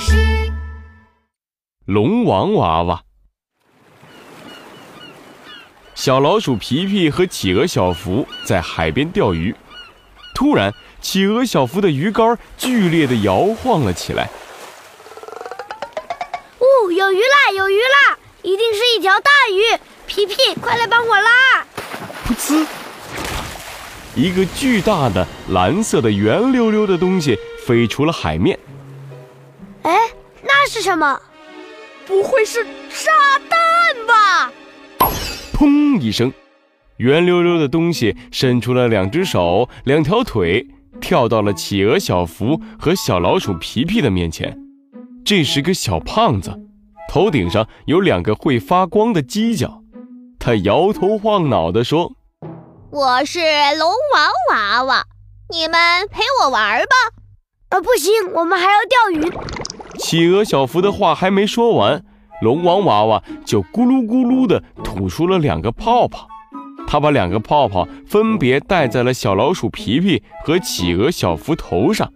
事。龙王娃娃，小老鼠皮皮和企鹅小福在海边钓鱼，突然，企鹅小福的鱼竿剧烈的摇晃了起来。哦，有鱼啦，有鱼啦！一定是一条大鱼！皮皮，快来帮我拉！噗呲，一个巨大的蓝色的圆溜溜的东西飞出了海面。哎，那是什么？不会是炸弹吧？砰一声，圆溜溜的东西伸出了两只手、两条腿，跳到了企鹅小福和小老鼠皮皮的面前。这是个小胖子，头顶上有两个会发光的犄角。他摇头晃脑地说：“我是龙王娃娃，你们陪我玩吧。”啊，不行，我们还要钓鱼。企鹅小福的话还没说完，龙王娃娃就咕噜咕噜地吐出了两个泡泡。他把两个泡泡分别戴在了小老鼠皮皮和企鹅小福头上。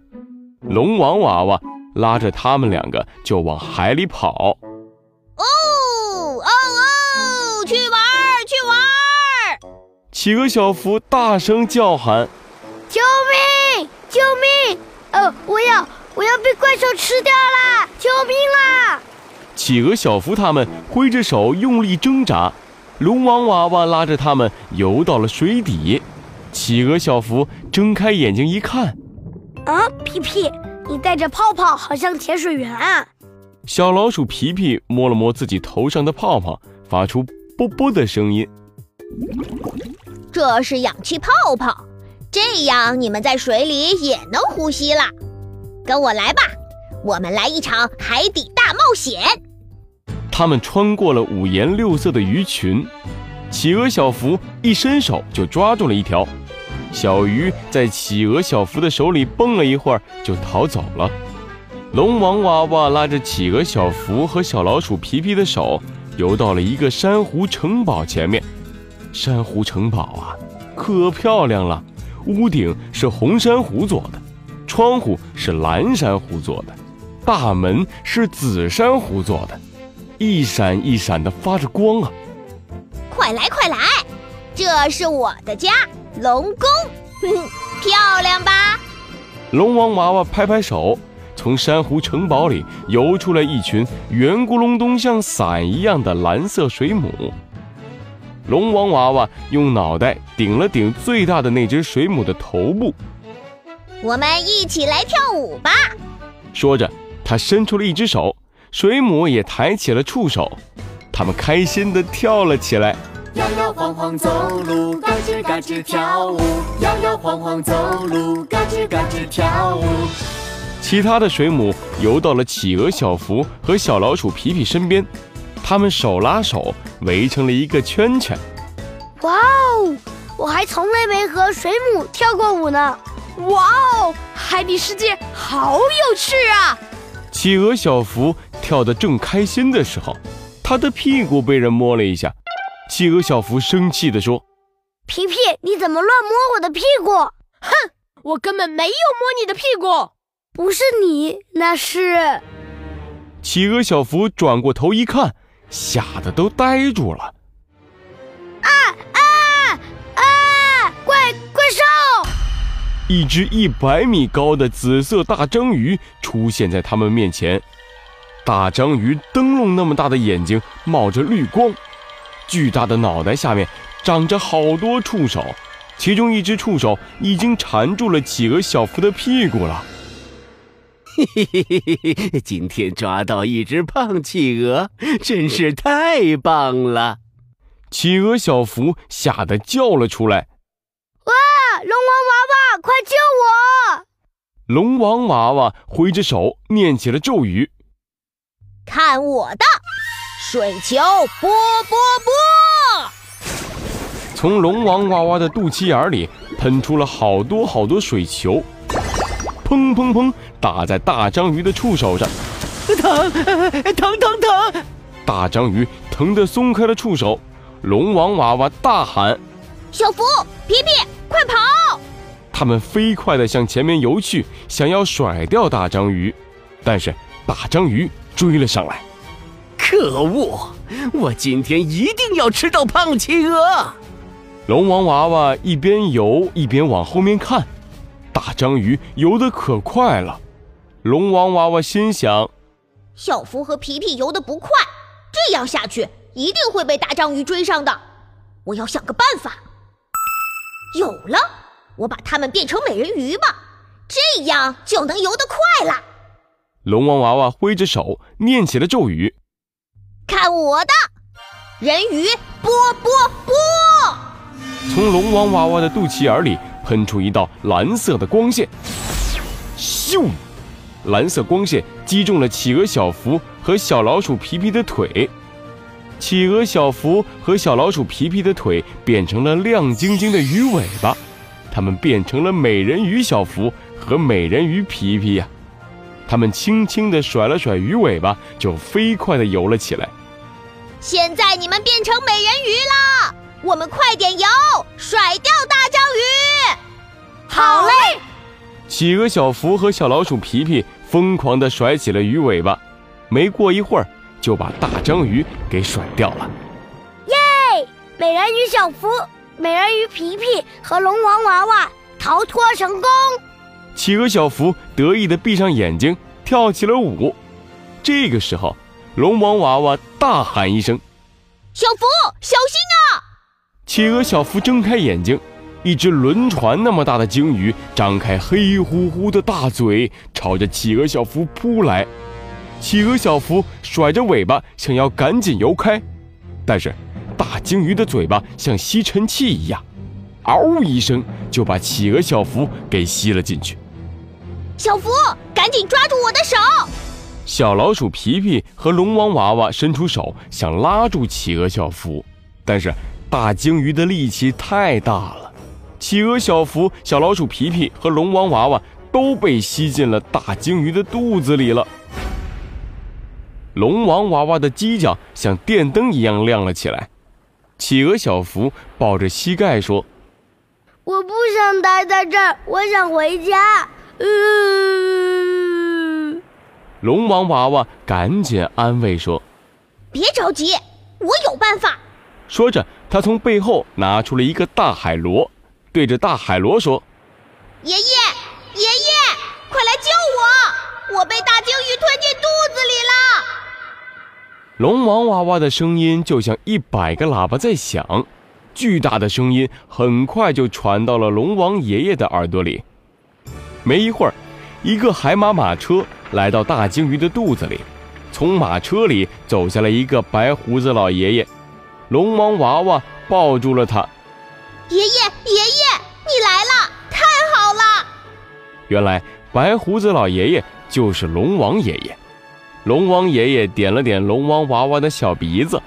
龙王娃娃拉着他们两个就往海里跑。哦哦哦！去玩去玩！企鹅小福大声叫喊：“救命！救命！呃，我要。”我要被怪兽吃掉啦！救命啊！企鹅小福他们挥着手用力挣扎，龙王娃娃拉着他们游到了水底。企鹅小福睁开眼睛一看，啊，皮皮，你带着泡泡，好像潜水员啊！小老鼠皮皮摸了摸自己头上的泡泡，发出啵啵的声音。这是氧气泡泡，这样你们在水里也能呼吸啦。跟我来吧，我们来一场海底大冒险。他们穿过了五颜六色的鱼群，企鹅小福一伸手就抓住了一条小鱼，在企鹅小福的手里蹦了一会儿就逃走了。龙王娃娃拉着企鹅小福和小老鼠皮皮的手，游到了一个珊瑚城堡前面。珊瑚城堡啊，可漂亮了，屋顶是红珊瑚做的。窗户是蓝珊瑚做的，大门是紫珊瑚做的，一闪一闪的发着光啊！快来快来，这是我的家龙宫，漂亮吧？龙王娃娃拍拍手，从珊瑚城堡里游出来一群圆咕隆咚像伞一样的蓝色水母。龙王娃娃用脑袋顶了顶最大的那只水母的头部。我们一起来跳舞吧！说着，他伸出了一只手，水母也抬起了触手，他们开心地跳了起来。摇摇晃晃走路，嘎吱嘎吱跳舞；摇摇晃晃走路，嘎吱嘎吱跳舞。其他的水母游到了企鹅小福和小老鼠皮皮身边，他们手拉手围成了一个圈圈。哇哦！我还从来没和水母跳过舞呢。哇哦，海底世界好有趣啊！企鹅小福跳得正开心的时候，他的屁股被人摸了一下。企鹅小福生气地说：“皮皮，你怎么乱摸我的屁股？哼，我根本没有摸你的屁股，不是你，那是……”企鹅小福转过头一看，吓得都呆住了。一只一百米高的紫色大章鱼出现在他们面前，大章鱼灯笼那么大的眼睛冒着绿光，巨大的脑袋下面长着好多触手，其中一只触手已经缠住了企鹅小福的屁股了。嘿嘿嘿嘿嘿！今天抓到一只胖企鹅，真是太棒了！企鹅小福吓得叫了出来。龙王娃娃，快救我！龙王娃娃挥着手念起了咒语：“看我的水球波波波！”从龙王娃娃的肚脐眼里喷出了好多好多水球，砰砰砰，打在大章鱼的触手上，疼疼疼疼！大章鱼疼得松开了触手。龙王娃娃大喊：“小福，皮皮！”快跑！他们飞快地向前面游去，想要甩掉大章鱼，但是大章鱼追了上来。可恶！我今天一定要吃到胖企鹅。龙王娃娃一边游一边往后面看，大章鱼游得可快了。龙王娃娃心想：小福和皮皮游得不快，这样下去一定会被大章鱼追上的。我要想个办法。有了，我把它们变成美人鱼吧，这样就能游得快了。龙王娃娃挥着手念起了咒语：“看我的，人鱼波波波！”从龙王娃娃的肚脐眼里喷出一道蓝色的光线，咻！蓝色光线击中了企鹅小福和小老鼠皮皮的腿，企鹅小福和小老鼠皮皮的腿变成了亮晶晶的鱼尾巴，它们变成了美人鱼小福和美人鱼皮皮呀！他们轻轻地甩了甩鱼尾巴，就飞快地游了起来。现在你们变成美人鱼了，我们快点游，甩掉大章鱼！好嘞！企鹅小福和小老鼠皮皮。疯狂地甩起了鱼尾巴，没过一会儿就把大章鱼给甩掉了。耶！美人鱼小福、美人鱼皮皮和龙王娃娃逃脱成功。企鹅小福得意地闭上眼睛，跳起了舞。这个时候，龙王娃娃大喊一声：“小福，小心啊！”企鹅小福睁开眼睛。一只轮船那么大的鲸鱼张开黑乎乎的大嘴，朝着企鹅小福扑来。企鹅小福甩着尾巴，想要赶紧游开，但是大鲸鱼的嘴巴像吸尘器一样，嗷一声就把企鹅小福给吸了进去。小福，赶紧抓住我的手！小老鼠皮皮和龙王娃娃伸出手想拉住企鹅小福，但是大鲸鱼的力气太大了。企鹅小福、小老鼠皮皮和龙王娃娃都被吸进了大鲸鱼的肚子里了。龙王娃娃的犄角像电灯一样亮了起来。企鹅小福抱着膝盖说：“我不想待在这儿，我想回家。”龙王娃娃赶紧安慰说：“别着急，我有办法。”说着，他从背后拿出了一个大海螺。对着大海螺说：“爷爷，爷爷，快来救我！我被大鲸鱼吞进肚子里了。”龙王娃娃的声音就像一百个喇叭在响，巨大的声音很快就传到了龙王爷爷的耳朵里。没一会儿，一个海马马车来到大鲸鱼的肚子里，从马车里走下来一个白胡子老爷爷。龙王娃娃抱住了他。爷爷，爷爷，你来了，太好了！原来白胡子老爷爷就是龙王爷爷。龙王爷爷点了点龙王娃娃的小鼻子：“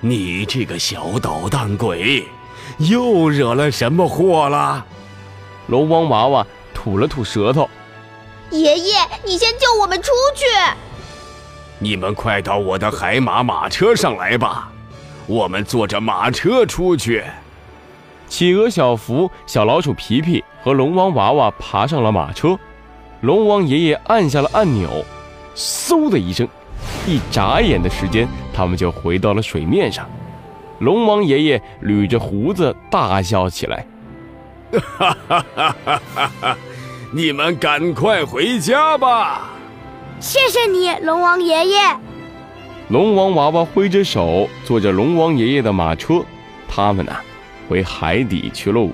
你这个小捣蛋鬼，又惹了什么祸了？”龙王娃娃吐了吐舌头：“爷爷，你先救我们出去！你们快到我的海马马车上来吧，我们坐着马车出去。”企鹅小福、小老鼠皮皮和龙王娃娃爬上了马车，龙王爷爷按下了按钮，嗖的一声，一眨眼的时间，他们就回到了水面上。龙王爷爷捋着胡子大笑起来：“哈哈哈哈哈哈！你们赶快回家吧！”谢谢你，龙王爷爷。龙王娃娃挥着手，坐着龙王爷爷的马车，他们呢？回海底去了舞。